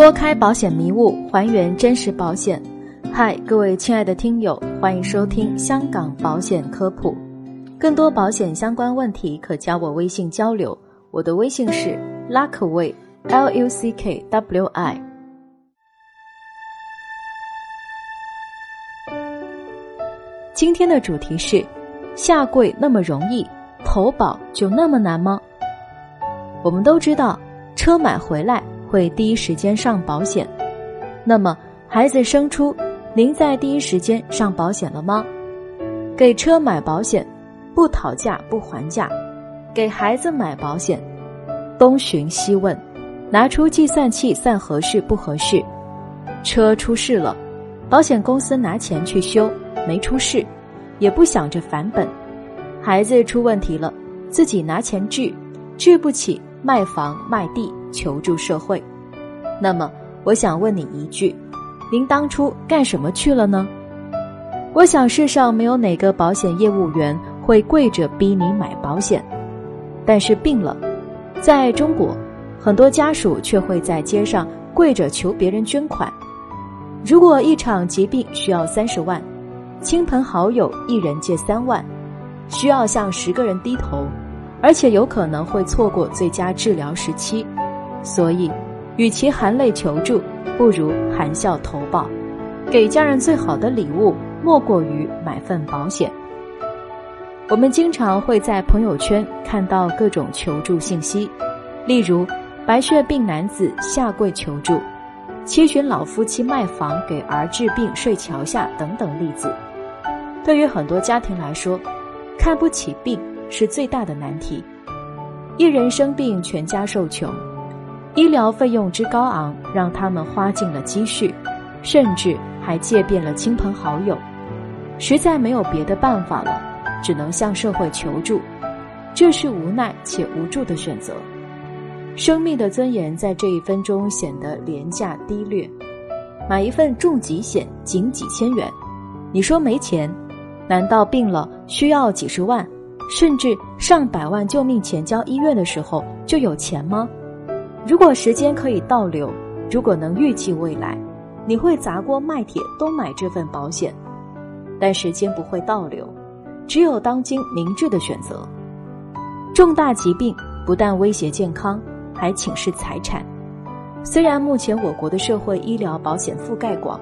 拨开保险迷雾，还原真实保险。嗨，各位亲爱的听友，欢迎收听香港保险科普。更多保险相关问题，可加我微信交流。我的微信是 Luckway，L U C K W I。今天的主题是：下跪那么容易，投保就那么难吗？我们都知道，车买回来会第一时间上保险。那么，孩子生出，您在第一时间上保险了吗？给车买保险，不讨价不还价；给孩子买保险，东寻西问，拿出计算器算合适不合适。车出事了，保险公司拿钱去修，没出事，也不想着返本。孩子出问题了，自己拿钱治，治不起。卖房卖地求助社会，那么我想问你一句：您当初干什么去了呢？我想世上没有哪个保险业务员会跪着逼你买保险，但是病了，在中国，很多家属却会在街上跪着求别人捐款。如果一场疾病需要三十万，亲朋好友一人借三万，需要向十个人低头。而且有可能会错过最佳治疗时期，所以，与其含泪求助，不如含笑投保。给家人最好的礼物，莫过于买份保险。我们经常会在朋友圈看到各种求助信息，例如白血病男子下跪求助，七旬老夫妻卖房给儿治病睡桥下等等例子。对于很多家庭来说，看不起病。是最大的难题。一人生病，全家受穷，医疗费用之高昂，让他们花尽了积蓄，甚至还借遍了亲朋好友，实在没有别的办法了，只能向社会求助。这是无奈且无助的选择。生命的尊严在这一分钟显得廉价低劣。买一份重疾险仅几千元，你说没钱？难道病了需要几十万？甚至上百万救命钱交医院的时候就有钱吗？如果时间可以倒流，如果能预计未来，你会砸锅卖铁都买这份保险。但时间不会倒流，只有当今明智的选择。重大疾病不但威胁健康，还侵蚀财产。虽然目前我国的社会医疗保险覆盖广，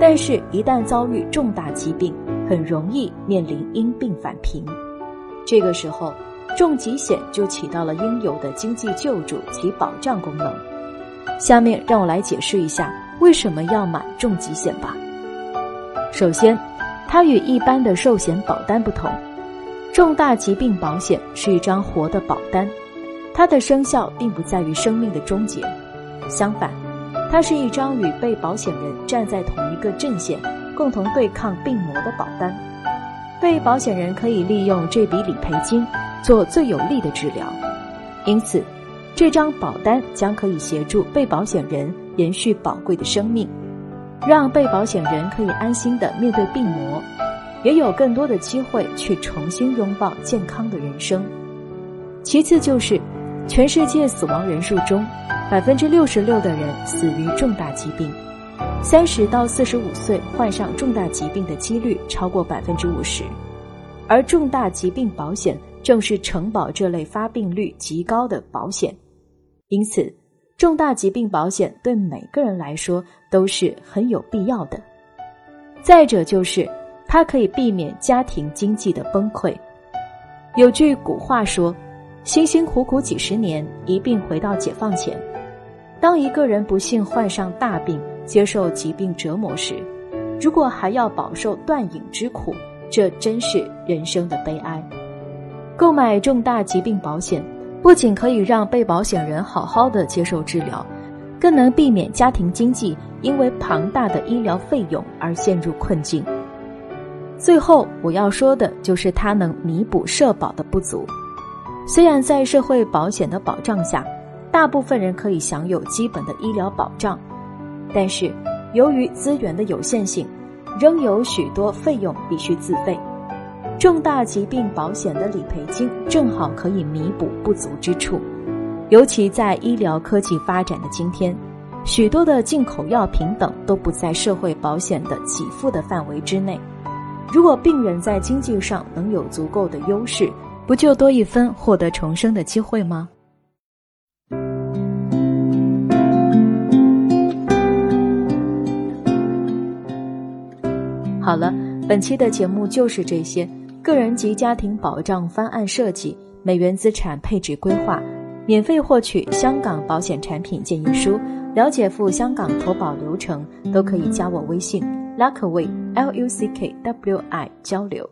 但是一旦遭遇重大疾病，很容易面临因病返贫。这个时候，重疾险就起到了应有的经济救助及保障功能。下面让我来解释一下为什么要买重疾险吧。首先，它与一般的寿险保单不同，重大疾病保险是一张活的保单，它的生效并不在于生命的终结，相反，它是一张与被保险人站在同一个阵线，共同对抗病魔的保单。被保险人可以利用这笔理赔金做最有利的治疗，因此，这张保单将可以协助被保险人延续宝贵的生命，让被保险人可以安心的面对病魔，也有更多的机会去重新拥抱健康的人生。其次就是，全世界死亡人数中，百分之六十六的人死于重大疾病。三十到四十五岁患上重大疾病的几率超过百分之五十，而重大疾病保险正是承保这类发病率极高的保险，因此，重大疾病保险对每个人来说都是很有必要的。再者就是，它可以避免家庭经济的崩溃。有句古话说：“辛辛苦苦几十年，一病回到解放前。”当一个人不幸患上大病，接受疾病折磨时，如果还要饱受断饮之苦，这真是人生的悲哀。购买重大疾病保险，不仅可以让被保险人好好的接受治疗，更能避免家庭经济因为庞大的医疗费用而陷入困境。最后我要说的就是它能弥补社保的不足。虽然在社会保险的保障下，大部分人可以享有基本的医疗保障。但是，由于资源的有限性，仍有许多费用必须自费。重大疾病保险的理赔金正好可以弥补不足之处。尤其在医疗科技发展的今天，许多的进口药品等都不在社会保险的给付的范围之内。如果病人在经济上能有足够的优势，不就多一分获得重生的机会吗？好了，本期的节目就是这些。个人及家庭保障方案设计、美元资产配置规划，免费获取香港保险产品建议书，了解赴香港投保流程，都可以加我微信 Luckway L U C K W I 交流。